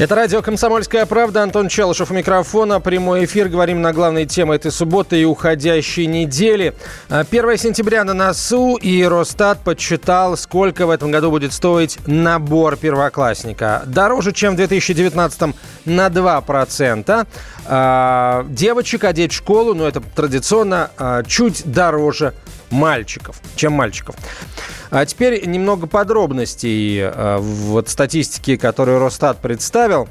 Это радио «Комсомольская правда». Антон Челышев у микрофона. Прямой эфир. Говорим на главные темы этой субботы и уходящей недели. 1 сентября на носу, и Росстат подсчитал, сколько в этом году будет стоить набор первоклассника. Дороже, чем в 2019 на 2%. А, девочек одеть в школу, ну это традиционно, а, чуть дороже мальчиков, чем мальчиков. А теперь немного подробностей э, вот статистики, которую Росстат представил.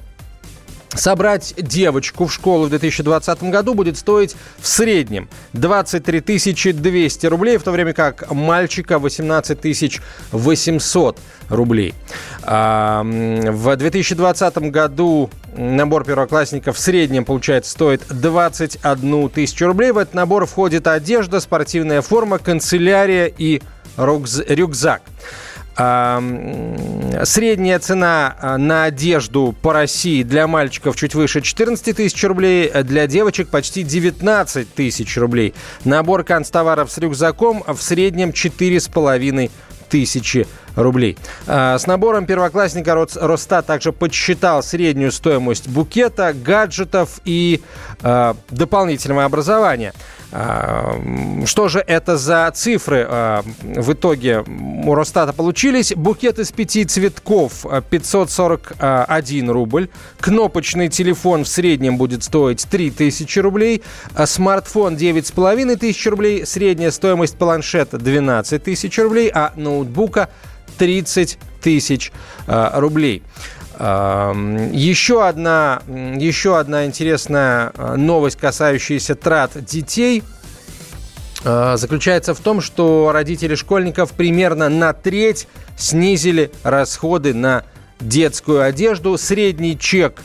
Собрать девочку в школу в 2020 году будет стоить в среднем 23 200 рублей, в то время как мальчика 18 800 рублей. А, в 2020 году набор первоклассников в среднем, получается, стоит 21 тысячу рублей. В этот набор входит одежда, спортивная форма, канцелярия и рюкзак. Средняя цена а, на одежду по России для мальчиков чуть выше 14 тысяч рублей, а для девочек почти 19 тысяч рублей. Набор канцтоваров с рюкзаком в среднем 4,5 тысячи рублей. А, с набором первоклассника Росстат также подсчитал среднюю стоимость букета, гаджетов и дополнительного образования. Что же это за цифры а, в итоге у Росстата получились? Букет из пяти цветков 541 рубль. Кнопочный телефон в среднем будет стоить 3000 рублей. А смартфон 9,5 тысяч рублей. Средняя стоимость планшета 12 тысяч рублей. А ноутбука 30 тысяч а, рублей. Еще одна, еще одна интересная а, новость, касающаяся трат детей а, заключается в том, что родители школьников примерно на треть снизили расходы на детскую одежду. Средний чек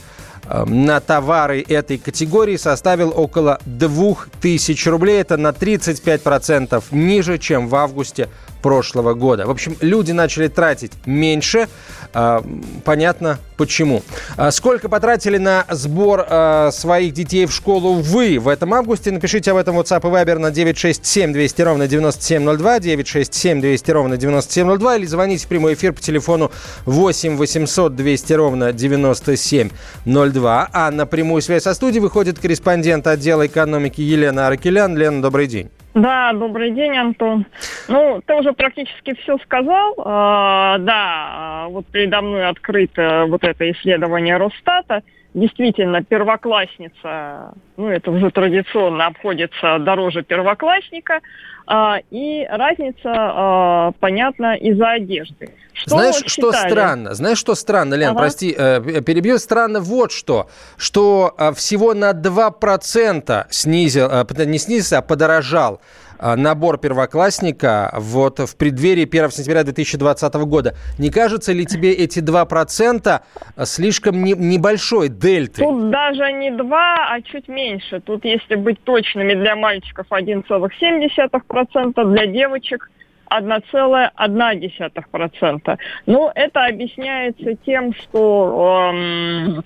на товары этой категории составил около 2000 рублей. Это на 35% ниже, чем в августе прошлого года. В общем, люди начали тратить меньше. А, понятно почему. А сколько потратили на сбор а, своих детей в школу вы в этом августе? Напишите об этом WhatsApp и Viber на 967 200 ровно 9702, 967 200 ровно 9702 или звоните в прямой эфир по телефону 8 800 200 ровно 9702. А на прямую связь со студией выходит корреспондент отдела экономики Елена Аракелян. Лена, добрый день. Да, добрый день, Антон. Ну, ты уже практически все сказал. А, да, вот передо мной открыто вот это исследование Росстата. Действительно, первоклассница, ну, это уже традиционно обходится дороже первоклассника. А, и разница, а, понятна, из-за одежды. Что Знаешь, что странно? Знаешь, что странно, Лен, ага. прости, э, перебью. Странно вот что, что э, всего на 2% снизил, э, не снизился, а подорожал набор первоклассника вот в преддверии 1 сентября 2020 года. Не кажется ли тебе эти 2% слишком не, небольшой дельты? Тут даже не 2, а чуть меньше. Тут, если быть точными, для мальчиков 1,7%, для девочек 1,1%. Но это объясняется тем, что эм,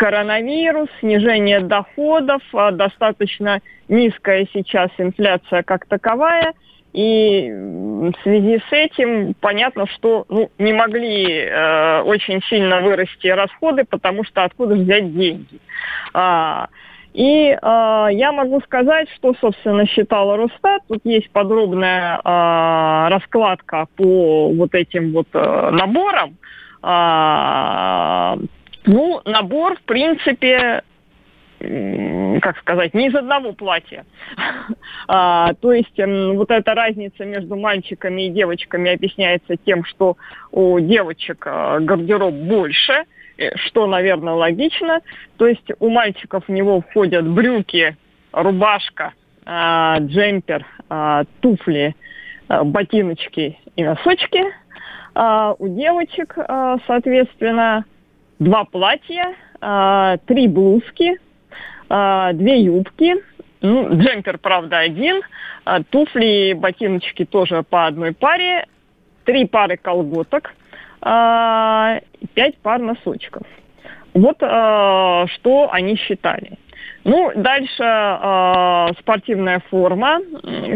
коронавирус, снижение доходов, э, достаточно низкая сейчас инфляция как таковая. И в связи с этим понятно, что ну, не могли э, очень сильно вырасти расходы, потому что откуда взять деньги. А, и э, я могу сказать, что, собственно, считала Росстат. Тут есть подробная э, раскладка по вот этим вот э, наборам. Ну, набор, в принципе, как сказать, не из одного платья. а, то есть э, вот эта разница между мальчиками и девочками объясняется тем, что у девочек э, гардероб больше – Э, что, наверное, логично. То есть у мальчиков в него входят брюки, рубашка, э, джемпер, э, туфли, э, ботиночки и носочки. А у девочек, соответственно, два платья, э, три блузки, э, две юбки, Ну, джемпер, правда, один. А, туфли ботиночки тоже по одной паре. Три пары колготок. А, пять пар носочков. Вот а, что они считали. Ну, дальше э, спортивная форма,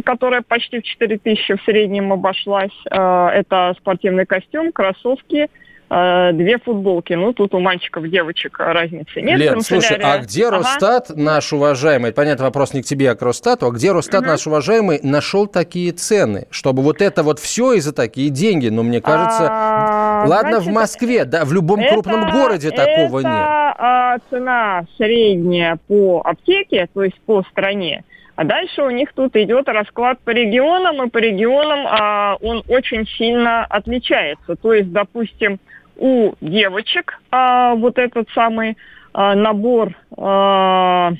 которая почти в 4 тысячи в среднем обошлась. Э, это спортивный костюм, кроссовки, э, две футболки. Ну, тут у мальчиков, девочек разницы нет. Лен, слушай, а где ага. Росстат наш уважаемый, понятно, вопрос не к тебе, а к Росстату, а где Росстат угу. наш уважаемый нашел такие цены, чтобы вот это вот все и за такие деньги, ну, мне кажется, а, ладно, значит, в Москве, да, в любом это, крупном городе такого это, нет а, цена средняя по аптеке, то есть по стране, а дальше у них тут идет расклад по регионам, и по регионам а, он очень сильно отличается. То есть, допустим, у девочек а, вот этот самый а, набор а,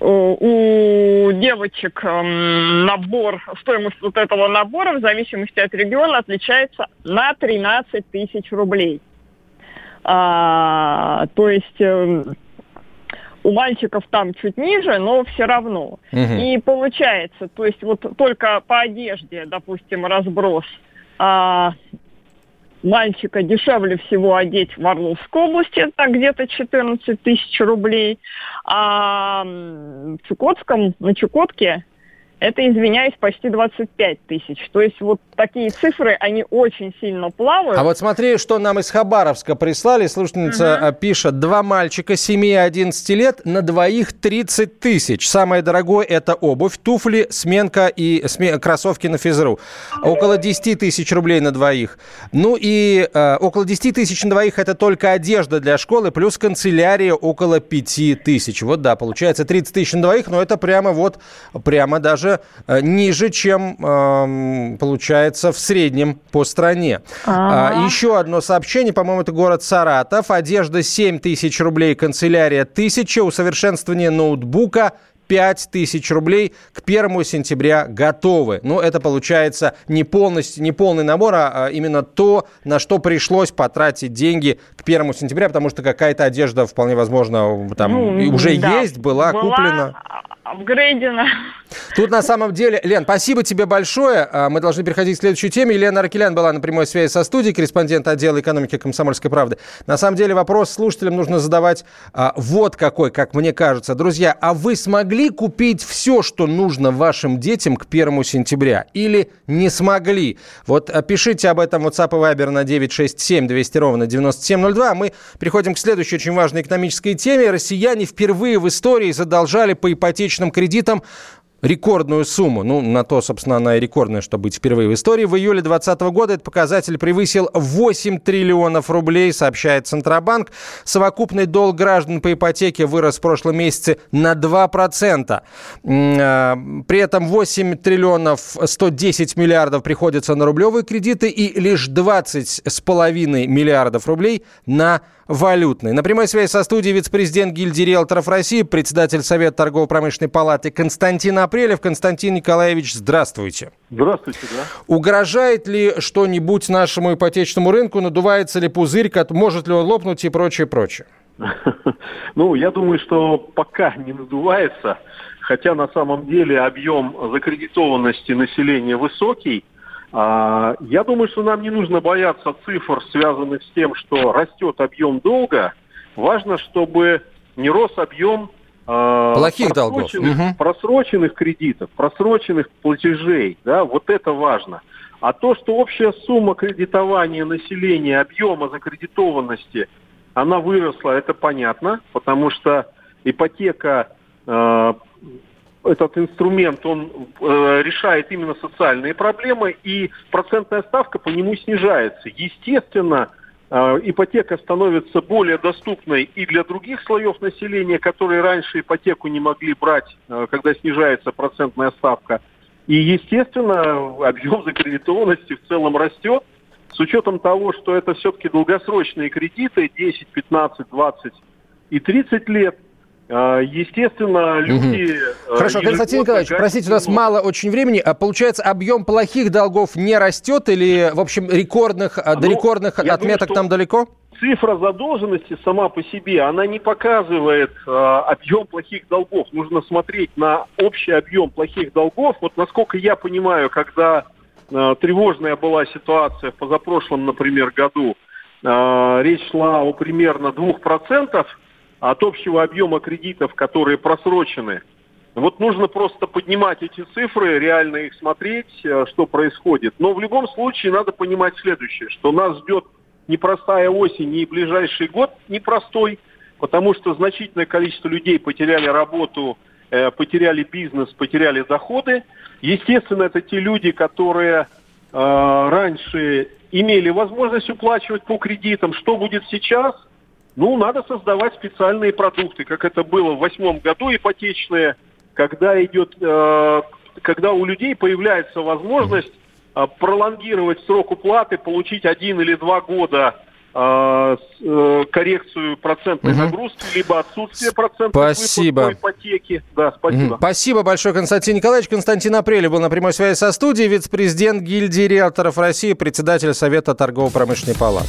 у девочек набор, стоимость вот этого набора в зависимости от региона отличается на 13 тысяч рублей. А, то есть э, у мальчиков там чуть ниже, но все равно. Угу. И получается, то есть вот только по одежде, допустим, разброс а, мальчика дешевле всего одеть в Орловской области, это где-то 14 тысяч рублей, а в Чукотском, на Чукотке это, извиняюсь, почти 25 тысяч. То есть вот такие цифры, они очень сильно плавают. А вот смотри, что нам из Хабаровска прислали. Слушательница угу. пишет, два мальчика 7 и 11 лет, на двоих 30 тысяч. Самое дорогое – это обувь, туфли, сменка и смен... кроссовки на физру. Около 10 тысяч рублей на двоих. Ну и э, около 10 тысяч на двоих – это только одежда для школы, плюс канцелярия около 5 тысяч. Вот да, получается 30 тысяч на двоих, но это прямо вот, прямо даже даже э, ниже, чем э, получается в среднем по стране. А-а-а. Еще одно сообщение, по-моему, это город Саратов. Одежда 7 тысяч рублей, канцелярия 1000, усовершенствование ноутбука 5 тысяч рублей к 1 сентября готовы. Ну, это получается не, полностью, не полный набор, а именно то, на что пришлось потратить деньги к 1 сентября, потому что какая-то одежда, вполне возможно, там ну, уже да. есть, была, была куплена апгрейдена. Тут на самом деле, Лен, спасибо тебе большое. А, мы должны переходить к следующей теме. Елена Аркелян была на прямой связи со студией, корреспондент отдела экономики «Комсомольской правды». На самом деле вопрос слушателям нужно задавать а, вот какой, как мне кажется. Друзья, а вы смогли купить все, что нужно вашим детям к 1 сентября? Или не смогли? Вот а, пишите об этом WhatsApp и Viber на 967 200 ровно 9702. Мы переходим к следующей очень важной экономической теме. Россияне впервые в истории задолжали по ипотечным кредитам рекордную сумму. Ну, на то, собственно, она и рекордная, чтобы быть впервые в истории. В июле 2020 года этот показатель превысил 8 триллионов рублей, сообщает Центробанк. Совокупный долг граждан по ипотеке вырос в прошлом месяце на 2%. А, при этом 8 триллионов 110 миллиардов приходится на рублевые кредиты и лишь 20,5 миллиардов рублей на валютной. На прямой связи со студией вице-президент гильдии риэлторов России, председатель Совета торгово-промышленной палаты Константин Апрелев. Константин Николаевич, здравствуйте. Здравствуйте, да. Угрожает ли что-нибудь нашему ипотечному рынку? Надувается ли пузырь? Может ли он лопнуть и прочее, прочее? Ну, я думаю, что пока не надувается, хотя на самом деле объем закредитованности населения высокий, я думаю, что нам не нужно бояться цифр, связанных с тем, что растет объем долга. Важно, чтобы не рос объем э, плохих долгов, просроченных кредитов, просроченных платежей. Да, вот это важно. А то, что общая сумма кредитования населения, объема закредитованности, она выросла, это понятно, потому что ипотека э, этот инструмент, он э, решает именно социальные проблемы, и процентная ставка по нему снижается. Естественно, э, ипотека становится более доступной и для других слоев населения, которые раньше ипотеку не могли брать, э, когда снижается процентная ставка. И, естественно, объем закредитованности в целом растет, с учетом того, что это все-таки долгосрочные кредиты, 10, 15, 20 и 30 лет – Естественно, люди... Угу. Хорошо, Константин Николаевич, простите, у нас мало очень времени. А получается, объем плохих долгов не растет или, в общем, рекордных, ну, до рекордных отметок думаю, там далеко? Цифра задолженности сама по себе, она не показывает э, объем плохих долгов. Нужно смотреть на общий объем плохих долгов. Вот насколько я понимаю, когда э, тревожная была ситуация в позапрошлом, например, году, э, речь шла о примерно 2% от общего объема кредитов, которые просрочены. Вот нужно просто поднимать эти цифры, реально их смотреть, э, что происходит. Но в любом случае надо понимать следующее, что нас ждет непростая осень и ближайший год непростой, потому что значительное количество людей потеряли работу, э, потеряли бизнес, потеряли доходы. Естественно, это те люди, которые э, раньше имели возможность уплачивать по кредитам. Что будет сейчас? Ну, надо создавать специальные продукты, как это было в восьмом году ипотечные, когда идет, э, когда у людей появляется возможность э, пролонгировать срок уплаты, получить один или два года э, э коррекцию процентной угу. нагрузки, либо отсутствие процентной спасибо. по ипотеке. Да, спасибо. Угу. Спасибо большое, Константин Николаевич. Константин Апрелев был на прямой связи со студией, вице-президент гильдии риэлторов России, председатель Совета торгово-промышленной палаты.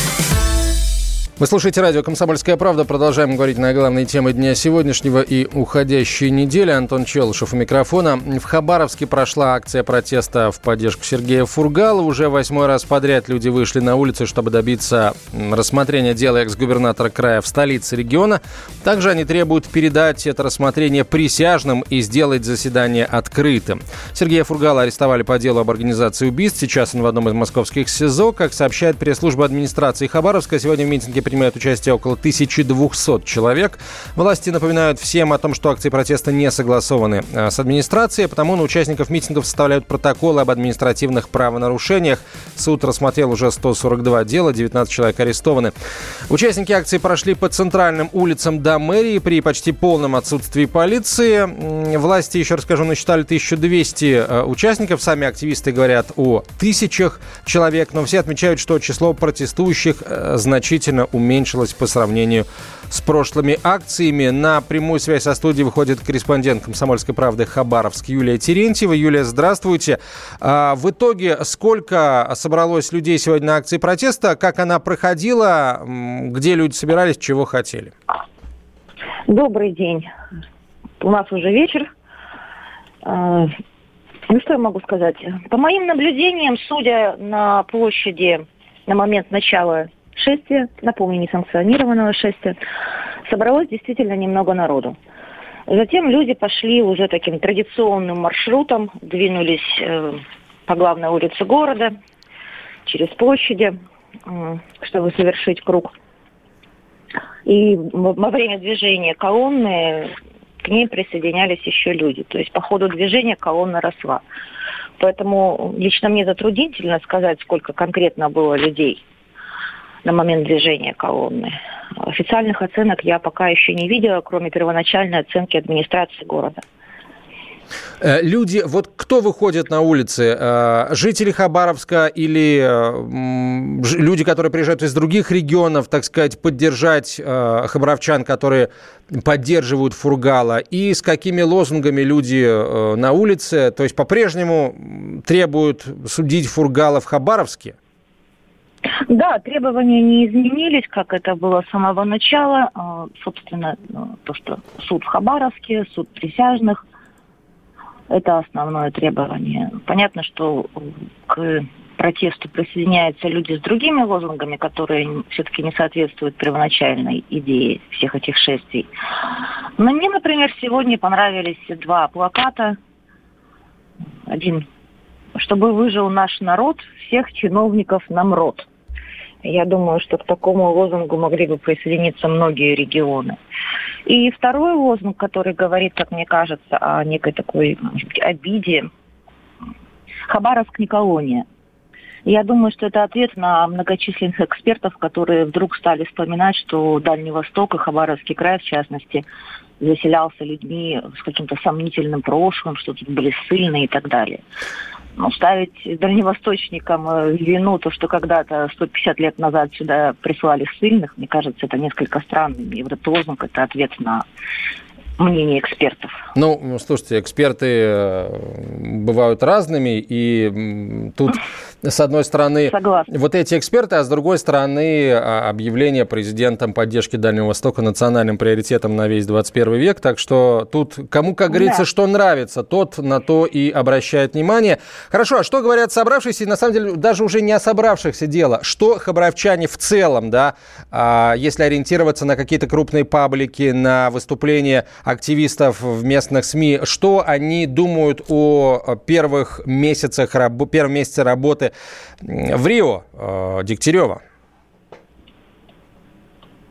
Вы слушаете радио «Комсомольская правда». Продолжаем говорить на главные темы дня сегодняшнего и уходящей недели. Антон Челышев у микрофона. В Хабаровске прошла акция протеста в поддержку Сергея Фургала. Уже восьмой раз подряд люди вышли на улицы, чтобы добиться рассмотрения дела экс-губернатора края в столице региона. Также они требуют передать это рассмотрение присяжным и сделать заседание открытым. Сергея Фургала арестовали по делу об организации убийств. Сейчас он в одном из московских СИЗО. Как сообщает пресс-служба администрации Хабаровска, сегодня в митинге принимают участие около 1200 человек. Власти напоминают всем о том, что акции протеста не согласованы э, с администрацией, потому на участников митингов составляют протоколы об административных правонарушениях. Суд рассмотрел уже 142 дела, 19 человек арестованы. Участники акции прошли по центральным улицам до мэрии при почти полном отсутствии полиции. Власти, еще расскажу, насчитали 1200 э, участников. Сами активисты говорят о тысячах человек, но все отмечают, что число протестующих э, значительно уменьшилась по сравнению с прошлыми акциями. На прямую связь со студией выходит корреспондент «Комсомольской правды» Хабаровск Юлия Терентьева. Юлия, здравствуйте. А, в итоге сколько собралось людей сегодня на акции протеста? Как она проходила? Где люди собирались? Чего хотели? Добрый день. У нас уже вечер. А, ну, что я могу сказать? По моим наблюдениям, судя на площади на момент начала шествия, напомню, несанкционированного шествия, собралось действительно немного народу. Затем люди пошли уже таким традиционным маршрутом, двинулись э, по главной улице города, через площади, э, чтобы совершить круг. И во время движения колонны к ней присоединялись еще люди. То есть по ходу движения колонна росла. Поэтому лично мне затруднительно сказать, сколько конкретно было людей на момент движения колонны. Официальных оценок я пока еще не видела, кроме первоначальной оценки администрации города. Э, люди, вот кто выходит на улицы? Э, жители Хабаровска или э, люди, которые приезжают из других регионов, так сказать, поддержать хабаровчан, которые поддерживают Фургала? И с какими лозунгами люди на улице? То есть по-прежнему требуют судить Фургала в Хабаровске? Да, требования не изменились, как это было с самого начала. А, собственно, ну, то, что суд в Хабаровске, суд присяжных, это основное требование. Понятно, что к протесту присоединяются люди с другими лозунгами, которые все-таки не соответствуют первоначальной идее всех этих шествий. Но мне, например, сегодня понравились два плаката. Один чтобы выжил наш народ, всех чиновников нам род. Я думаю, что к такому лозунгу могли бы присоединиться многие регионы. И второй лозунг, который говорит, как мне кажется, о некой такой может быть, обиде. Хабаровск не колония. Я думаю, что это ответ на многочисленных экспертов, которые вдруг стали вспоминать, что Дальний Восток и Хабаровский край, в частности, заселялся людьми с каким-то сомнительным прошлым, что тут были ссыльные и так далее. Ну, ставить дальневосточникам э, вину то, что когда-то 150 лет назад сюда прислали ссыльных, мне кажется, это несколько странным. И вот этот лозунг – это ответ на мнение экспертов. Ну, слушайте, эксперты э, бывают разными, и тут, с одной стороны, Согласна. вот эти эксперты, а с другой стороны, а, объявление президентом поддержки Дальнего Востока национальным приоритетом на весь 21 век, так что тут кому, как говорится, да. что нравится, тот на то и обращает внимание. Хорошо, а что говорят собравшиеся, и на самом деле даже уже не о собравшихся дело, что хабаровчане в целом, да, а, если ориентироваться на какие-то крупные паблики, на выступления активистов в местных СМИ, что они думают о первых месяцах, первом месяце работы в Рио э, Дегтярева?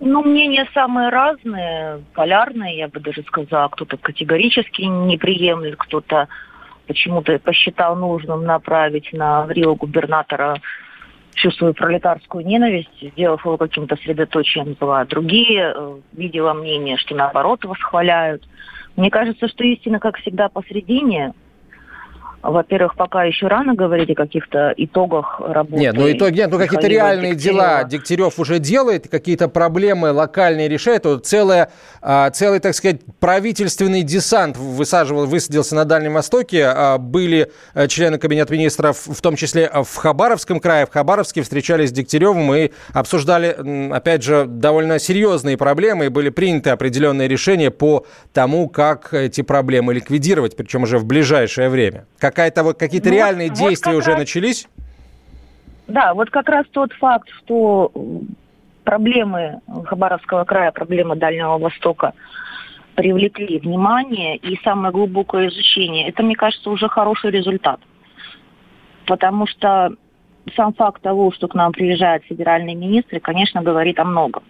Ну, мнения самые разные, полярные, я бы даже сказала. Кто-то категорически не приемлет, кто-то почему-то посчитал нужным направить на Рио губернатора всю свою пролетарскую ненависть, сделав его каким-то средоточием зла. Другие э, видела мнение, что наоборот восхваляют. Мне кажется, что истина, как всегда, посредине – во-первых, пока еще рано говорить о каких-то итогах работы. Нет, ну итоги, нет, ну какие-то реальные Дегтярева. дела Дегтярев уже делает, какие-то проблемы локальные решает. Вот целое, а, целый, так сказать, правительственный десант высаживал, высадился на Дальнем Востоке. А, были э, члены Кабинета министров, в том числе в Хабаровском крае. В Хабаровске встречались с Дегтяревым и обсуждали, опять же, довольно серьезные проблемы. И были приняты определенные решения по тому, как эти проблемы ликвидировать, причем уже в ближайшее время. Как Какая-то вот какие-то ну, реальные вот, действия вот уже раз, начались? Да, вот как раз тот факт, что проблемы Хабаровского края, проблемы Дальнего Востока привлекли внимание и самое глубокое изучение, это, мне кажется, уже хороший результат. Потому что сам факт того, что к нам приезжают федеральные министры, конечно, говорит о многом.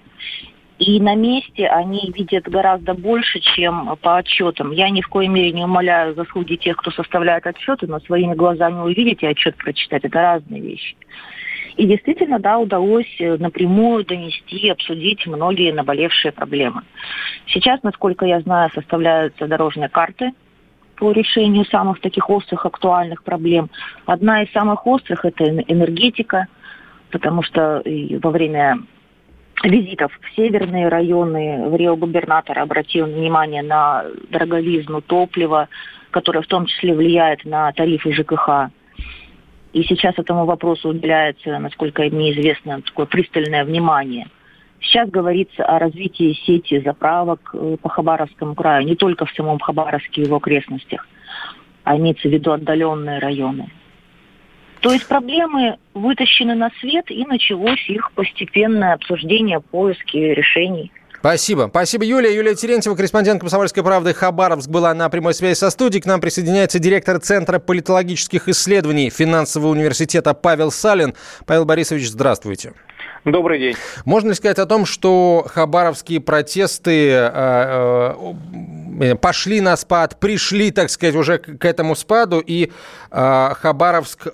И на месте они видят гораздо больше, чем по отчетам. Я ни в коей мере не умоляю заслуги тех, кто составляет отчеты, но своими глазами увидеть и отчет прочитать – это разные вещи. И действительно, да, удалось напрямую донести, обсудить многие наболевшие проблемы. Сейчас, насколько я знаю, составляются дорожные карты по решению самых таких острых, актуальных проблем. Одна из самых острых – это энергетика, потому что во время визитов в северные районы в Рио губернатор обратил внимание на дороговизну топлива, которая в том числе влияет на тарифы ЖКХ. И сейчас этому вопросу уделяется, насколько мне известно, такое пристальное внимание. Сейчас говорится о развитии сети заправок э, по Хабаровскому краю, не только в самом Хабаровске и его окрестностях, а имеется в виду отдаленные районы. То есть проблемы вытащены на свет, и началось их постепенное обсуждение, поиски решений. Спасибо. Спасибо, Юлия. Юлия Терентьева, корреспондент «Комсомольской правды» Хабаровск, была на прямой связи со студией. К нам присоединяется директор Центра политологических исследований Финансового университета Павел Салин. Павел Борисович, здравствуйте. Добрый день. Можно ли сказать о том, что хабаровские протесты э, э, пошли на спад, пришли, так сказать, уже к этому спаду, и э, Хабаровск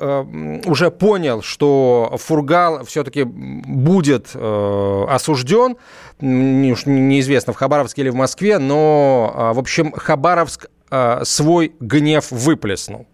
уже понял, что Фургал все-таки будет осужден, неизвестно, в Хабаровске или в Москве, но, в общем, Хабаровск свой гнев выплеснул.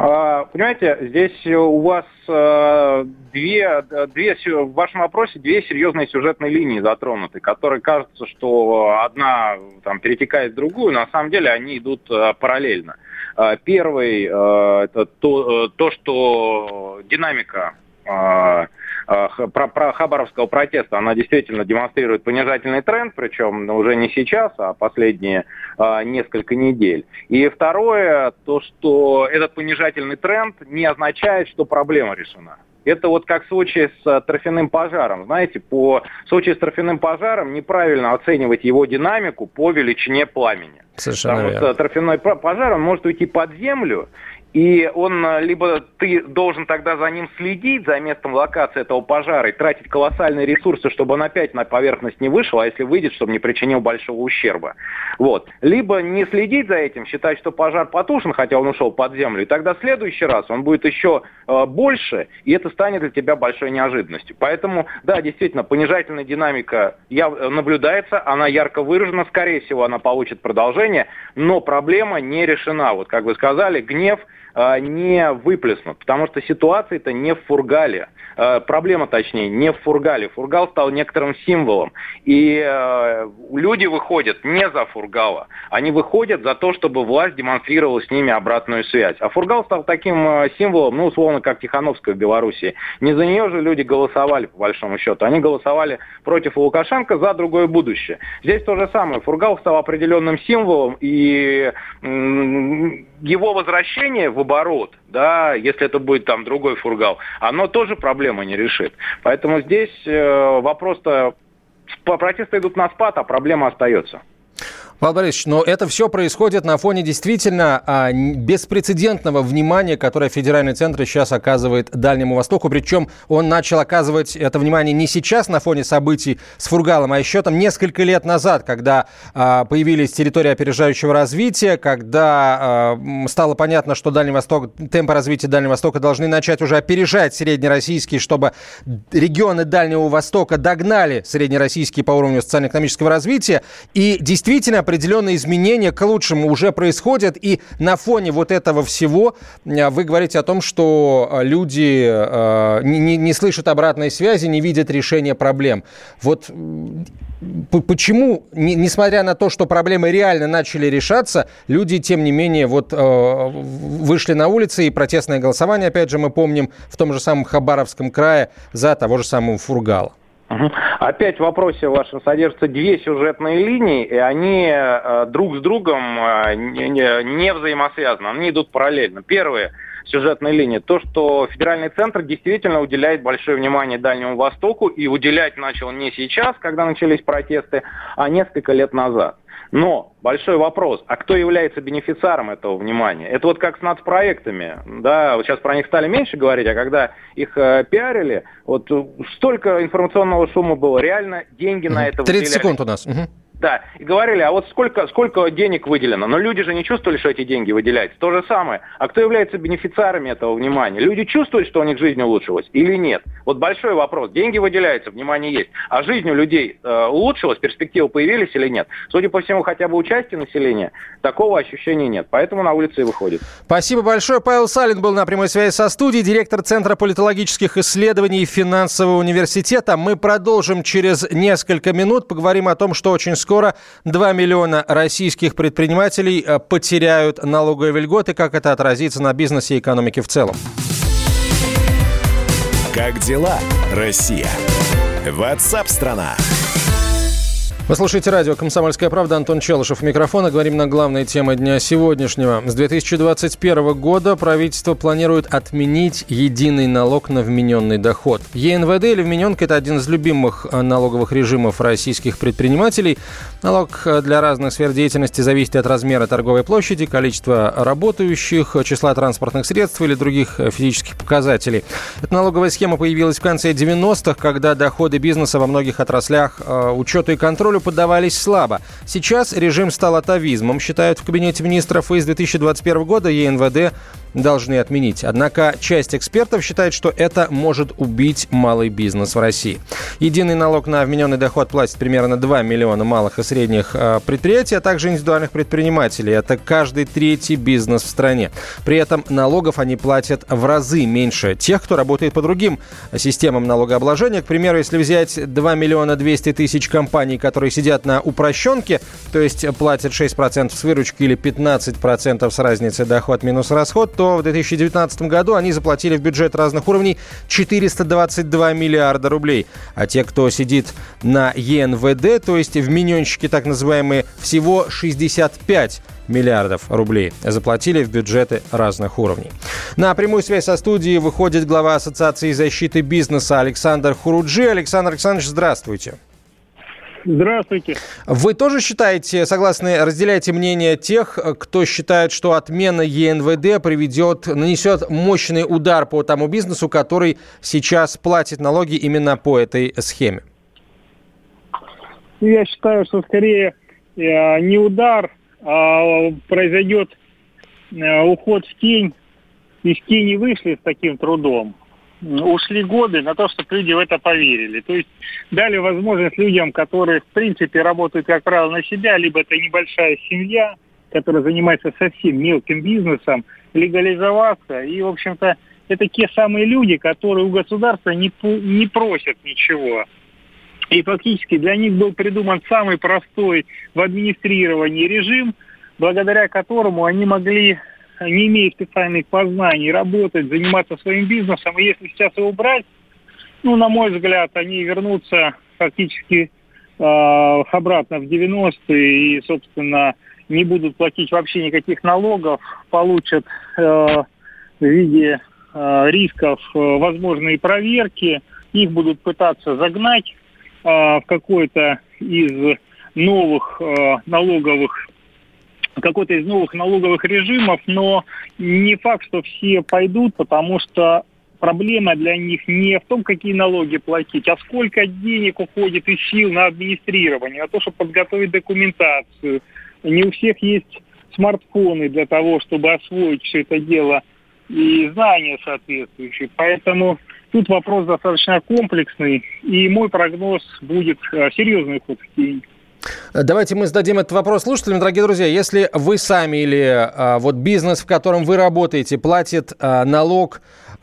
А, понимаете, здесь у вас э, две, две, в вашем вопросе две серьезные сюжетные линии затронуты, которые кажется, что одна там, перетекает в другую, на самом деле они идут э, параллельно. Э, первый – это то, то, что динамика Э, про, про хабаровского протеста, она действительно демонстрирует понижательный тренд, причем уже не сейчас, а последние а, несколько недель. И второе, то, что этот понижательный тренд не означает, что проблема решена. Это вот как в случае с э, торфяным пожаром. Знаете, по в случае с торфяным пожаром неправильно оценивать его динамику по величине пламени. Совершенно Потому верно. что торфяной пожар он может уйти под землю, и он, э, либо ты должен тогда за ним следить, за местом локации этого пожара, и тратить колоссальные ресурсы, чтобы он опять на поверхность не вышел, а если выйдет, чтобы не причинил большого ущерба. Вот. Либо не следить за этим, считать, что пожар потушен, хотя он ушел под землю, и тогда в следующий раз он будет еще э, больше, и это станет для тебя большой неожиданностью. Поэтому, да, действительно, понижательная динамика я, э, наблюдается, она ярко выражена, скорее всего, она получит продолжение, но проблема не решена. Вот, как вы сказали, гнев – не выплеснут, потому что ситуация-то не в Фургале. Э, проблема, точнее, не в Фургале. Фургал стал некоторым символом. И э, люди выходят не за Фургала. Они выходят за то, чтобы власть демонстрировала с ними обратную связь. А Фургал стал таким символом, ну, условно, как Тихановская в Беларуси. Не за нее же люди голосовали, по большому счету. Они голосовали против Лукашенко за другое будущее. Здесь то же самое. Фургал стал определенным символом, и его возвращение в оборот, да, если это будет там другой фургал, оно тоже проблемы не решит. Поэтому здесь э, вопрос-то протесты идут на спад, а проблема остается. Павел Борисович, но это все происходит на фоне действительно а, беспрецедентного внимания, которое федеральный центр сейчас оказывает Дальнему Востоку. Причем он начал оказывать это внимание не сейчас на фоне событий с Фургалом, а еще там несколько лет назад, когда а, появились территории опережающего развития, когда а, стало понятно, что Дальний Восток, темпы развития Дальнего Востока должны начать уже опережать среднероссийские, чтобы регионы Дальнего Востока догнали среднероссийские по уровню социально-экономического развития. И действительно определенные изменения к лучшему уже происходят, и на фоне вот этого всего э, вы говорите о том, что э, люди э, не, не слышат обратной связи, не видят решения проблем. Вот почему, несмотря на то, что проблемы реально начали решаться, люди, тем не менее, вот вышли на улицы и протестное голосование, опять же, мы помним, в том же самом Хабаровском крае за того же самого Фургала? Опять в вопросе вашем содержатся две сюжетные линии, и они э, друг с другом э, не, взаимосвязаны, они идут параллельно. Первая сюжетная линия, то, что федеральный центр действительно уделяет большое внимание Дальнему Востоку, и уделять начал не сейчас, когда начались протесты, а несколько лет назад. Но большой вопрос, а кто является бенефициаром этого внимания? Это вот как с нацпроектами, да, вот сейчас про них стали меньше говорить, а когда их э, пиарили, вот столько информационного шума было, реально деньги на это 30 выделяли. секунд у нас. Угу. Да, и говорили, а вот сколько, сколько денег выделено? Но люди же не чувствовали, что эти деньги выделяются. То же самое. А кто является бенефициарами этого внимания? Люди чувствуют, что у них жизнь улучшилась или нет? Вот большой вопрос. Деньги выделяются, внимание есть. А жизнь у людей э, улучшилась, перспективы появились или нет? Судя по всему, хотя бы участие населения, такого ощущения нет. Поэтому на улице и выходит. Спасибо большое. Павел Салин был на прямой связи со студией, директор Центра политологических исследований Финансового университета. Мы продолжим через несколько минут. Поговорим о том, что очень скоро 2 миллиона российских предпринимателей э, потеряют налоговые льготы. Как это отразится на бизнесе и экономике в целом? Как дела, Россия? Ватсап-страна! Вы слушаете радио «Комсомольская правда». Антон Челышев микрофона. Говорим на главные темы дня сегодняшнего. С 2021 года правительство планирует отменить единый налог на вмененный доход. ЕНВД или вмененка – это один из любимых э, налоговых режимов российских предпринимателей. Налог э, для разных сфер деятельности зависит от размера торговой площади, количества работающих, числа транспортных средств или других э, физических показателей. Эта налоговая схема появилась в конце 90-х, когда доходы бизнеса во многих отраслях учету и контролю контролю поддавались слабо. Сейчас режим стал атовизмом, считают в Кабинете министров, и с 2021 года ЕНВД должны отменить. Однако часть экспертов считает, что это может убить малый бизнес в России. Единый налог на вмененный доход платит примерно 2 миллиона малых и средних э, предприятий, а также индивидуальных предпринимателей. Это каждый третий бизнес в стране. При этом налогов они платят в разы меньше тех, кто работает по другим системам налогообложения. К примеру, если взять 2 миллиона 200 тысяч компаний, которые сидят на упрощенке, то есть платят 6% с выручки или 15% с разницы доход минус расход, то в 2019 году они заплатили в бюджет разных уровней 422 миллиарда рублей. А те, кто сидит на ЕНВД, то есть в миньонщике так называемые, всего 65 миллиардов рублей заплатили в бюджеты разных уровней. На прямую связь со студией выходит глава Ассоциации защиты бизнеса Александр Хуруджи. Александр Александрович, здравствуйте. Здравствуйте. Вы тоже считаете, согласны, разделяете мнение тех, кто считает, что отмена ЕНВД приведет, нанесет мощный удар по тому бизнесу, который сейчас платит налоги именно по этой схеме? Я считаю, что скорее э, не удар, а произойдет э, уход в тень. Из тени вышли с таким трудом ушли годы на то, чтобы люди в это поверили. То есть дали возможность людям, которые, в принципе, работают, как правило, на себя, либо это небольшая семья, которая занимается совсем мелким бизнесом, легализоваться. И, в общем-то, это те самые люди, которые у государства не, не просят ничего. И фактически для них был придуман самый простой в администрировании режим, благодаря которому они могли, не имея специальных познаний, работать, заниматься своим бизнесом. И если сейчас его убрать, ну, на мой взгляд, они вернутся фактически э, обратно в 90-е и, собственно, не будут платить вообще никаких налогов, получат э, в виде э, рисков э, возможные проверки, их будут пытаться загнать э, в какой-то из новых э, налоговых какой-то из новых налоговых режимов, но не факт, что все пойдут, потому что проблема для них не в том, какие налоги платить, а сколько денег уходит из сил на администрирование, на то, чтобы подготовить документацию. Не у всех есть смартфоны для того, чтобы освоить все это дело и знания соответствующие. Поэтому тут вопрос достаточно комплексный, и мой прогноз будет э, серьезный ход в тень. Давайте мы зададим этот вопрос слушателям, дорогие друзья. Если вы сами или а, вот бизнес, в котором вы работаете, платит а, налог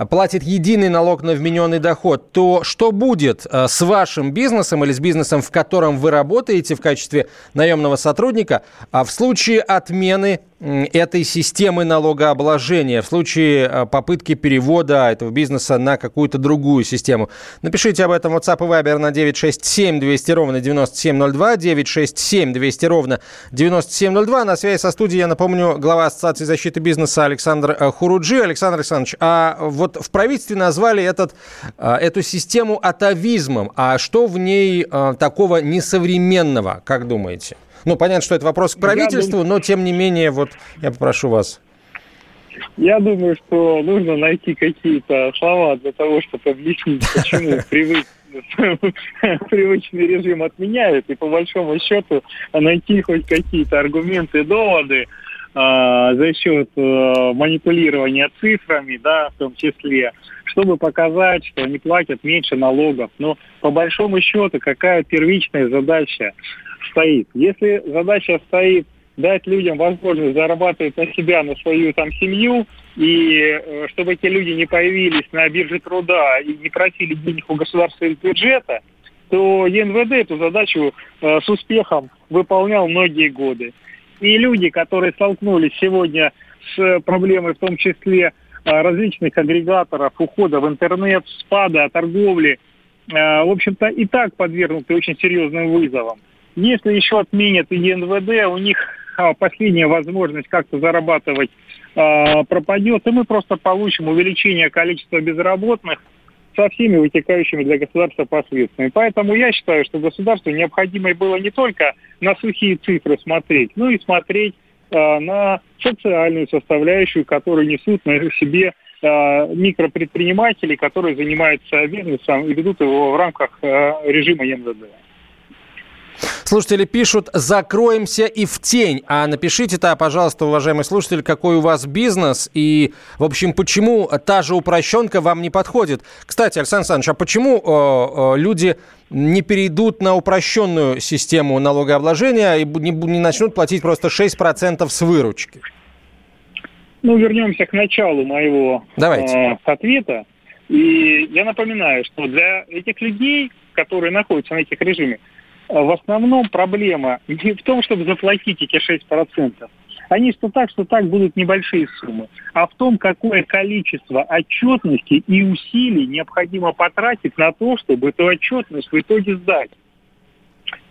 платит единый налог на вмененный доход, то что будет э, с вашим бизнесом или с бизнесом, в котором вы работаете в качестве наемного сотрудника, а в случае отмены этой системы налогообложения в случае э, попытки перевода этого бизнеса на какую-то другую систему. Напишите об этом WhatsApp и Viber на 967 200 ровно 9702, 967 200 ровно 9702. На связи со студией, я напомню, глава Ассоциации защиты бизнеса Александр э, Хуруджи. Александр Александрович, а вот в правительстве назвали этот, э, эту систему атовизмом. А что в ней такого несовременного, как думаете? Ну, понятно, что это вопрос к правительству, но тем не менее, вот я попрошу вас. Я думаю, что нужно найти какие-то слова для того, чтобы объяснить, почему привык привычный режим отменяют, и по большому счету найти хоть какие-то аргументы, доводы э, за счет э, манипулирования цифрами, да, в том числе, чтобы показать, что они платят меньше налогов. Но по большому счету какая первичная задача стоит. Если задача стоит дать людям возможность зарабатывать на себя, на свою там семью, и э, чтобы эти люди не появились на бирже труда и не просили денег у государства из бюджета, то ЕНВД эту задачу э, с успехом выполнял многие годы. И люди, которые столкнулись сегодня с проблемой в том числе э, различных агрегаторов, ухода в интернет, спада, торговли, э, в общем-то, и так подвергнуты очень серьезным вызовам. Если еще отменят и ЕНВД, у них а, последняя возможность как-то зарабатывать а, пропадет, и мы просто получим увеличение количества безработных со всеми вытекающими для государства последствиями. Поэтому я считаю, что государству необходимо было не только на сухие цифры смотреть, но и смотреть э, на социальную составляющую, которую несут на себе э, микропредприниматели, которые занимаются бизнесом и ведут его в рамках э, режима ЕНВД. Слушатели пишут, закроемся и в тень. А напишите-то, пожалуйста, уважаемый слушатель, какой у вас бизнес и, в общем, почему та же упрощенка вам не подходит. Кстати, Александр Александрович, а почему э, э, люди не перейдут на упрощенную систему налогообложения и не, не начнут платить просто 6% с выручки? Ну, вернемся к началу моего Давайте. Э, ответа. И я напоминаю, что для этих людей, которые находятся на этих режимах, в основном проблема не в том, чтобы заплатить эти 6%. Они что так, что так будут небольшие суммы, а в том, какое количество отчетности и усилий необходимо потратить на то, чтобы эту отчетность в итоге сдать.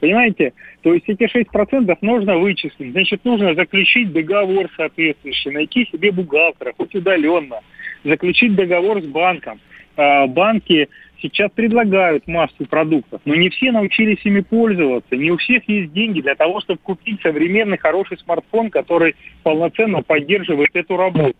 Понимаете? То есть эти 6% нужно вычислить. Значит, нужно заключить договор соответствующий, найти себе бухгалтера, хоть удаленно, заключить договор с банком. А, банки сейчас предлагают массу продуктов, но не все научились ими пользоваться. Не у всех есть деньги для того, чтобы купить современный хороший смартфон, который полноценно поддерживает эту работу.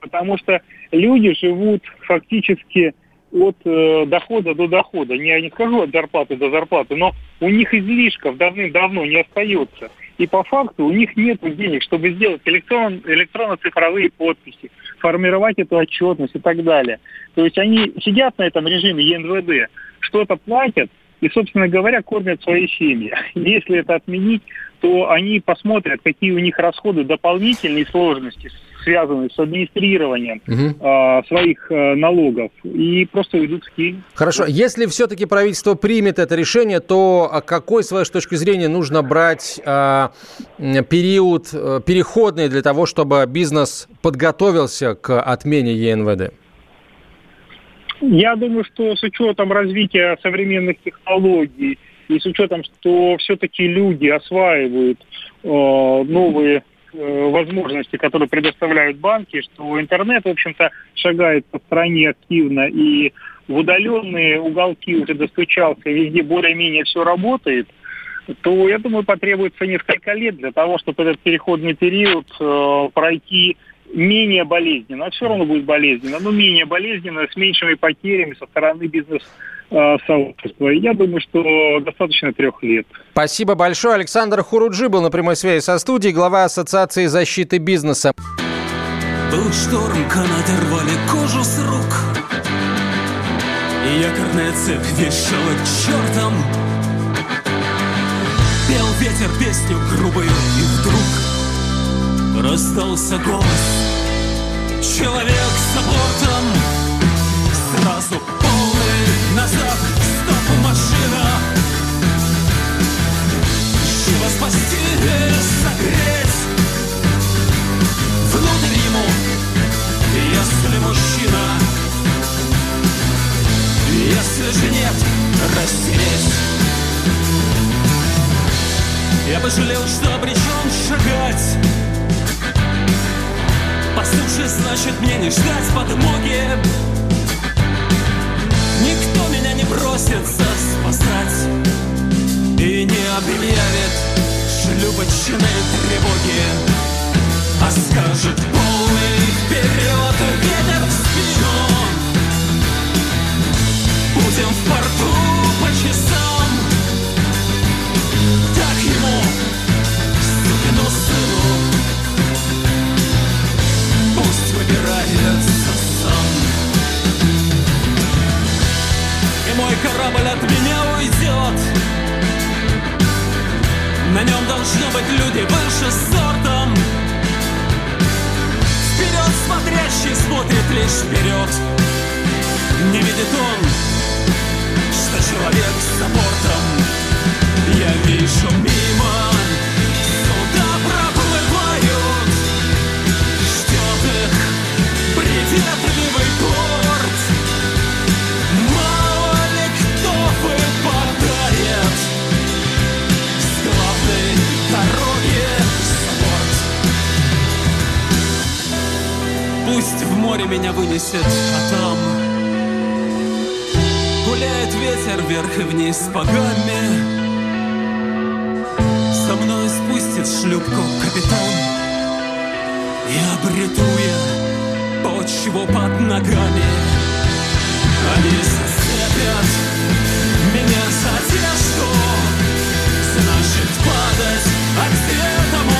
Потому что люди живут фактически от э, дохода до дохода. Не, я не скажу от зарплаты до зарплаты, но у них излишков давным-давно не остается. И по факту у них нет денег, чтобы сделать электрон, электронно-цифровые подписи, формировать эту отчетность и так далее. То есть они сидят на этом режиме ЕНВД, что-то платят, и, собственно говоря, кормят свои семьи. Если это отменить, то они посмотрят, какие у них расходы дополнительные сложности, связанные с администрированием угу. э, своих э, налогов, и просто уйдут в Киев. Хорошо. Если все-таки правительство примет это решение, то а какой, с вашей точки зрения, нужно брать э, период э, переходный для того, чтобы бизнес подготовился к отмене ЕНВД? Я думаю, что с учетом развития современных технологий и с учетом, что все-таки люди осваивают э, новые э, возможности, которые предоставляют банки, что интернет, в общем-то, шагает по стране активно и в удаленные уголки уже достучался, везде более-менее все работает, то, я думаю, потребуется несколько лет для того, чтобы этот переходный период э, пройти менее болезненно, все равно будет болезненно, но менее болезненно, с меньшими потерями со стороны бизнес сообщества. Я думаю, что достаточно трех лет. Спасибо большое. Александр Хуруджи был на прямой связи со студией, глава Ассоциации защиты бизнеса. Был шторм, канаты рвали кожу с рук И якорная цепь вешала чертом Пел ветер песню грубую И вдруг раздался голос. Человек с бортом Сразу полный назад. Стоп, машина. Живо спасти согреть. Внутрь ему Если мужчина. Если же нет, растереть. Я пожалел, что обречен значит мне не ждать подмоги. Никто меня не бросится спасать И не объявит шлюпочные тревоги А скажет полный вперед ветер в спину Будем в порту по часам. Так ему, выбирается сам И мой корабль от меня уйдет. На нем должны быть люди выше сортом. Вперед смотрящий смотрит лишь вперед. Не видит он, что человек за бортом. Я вижу мимо меня вынесет, а там Гуляет ветер вверх и вниз по гамме. Со мной спустит шлюпку капитан И обрету я почву под ногами. Они зацепят меня за одежду Значит падать, а где тому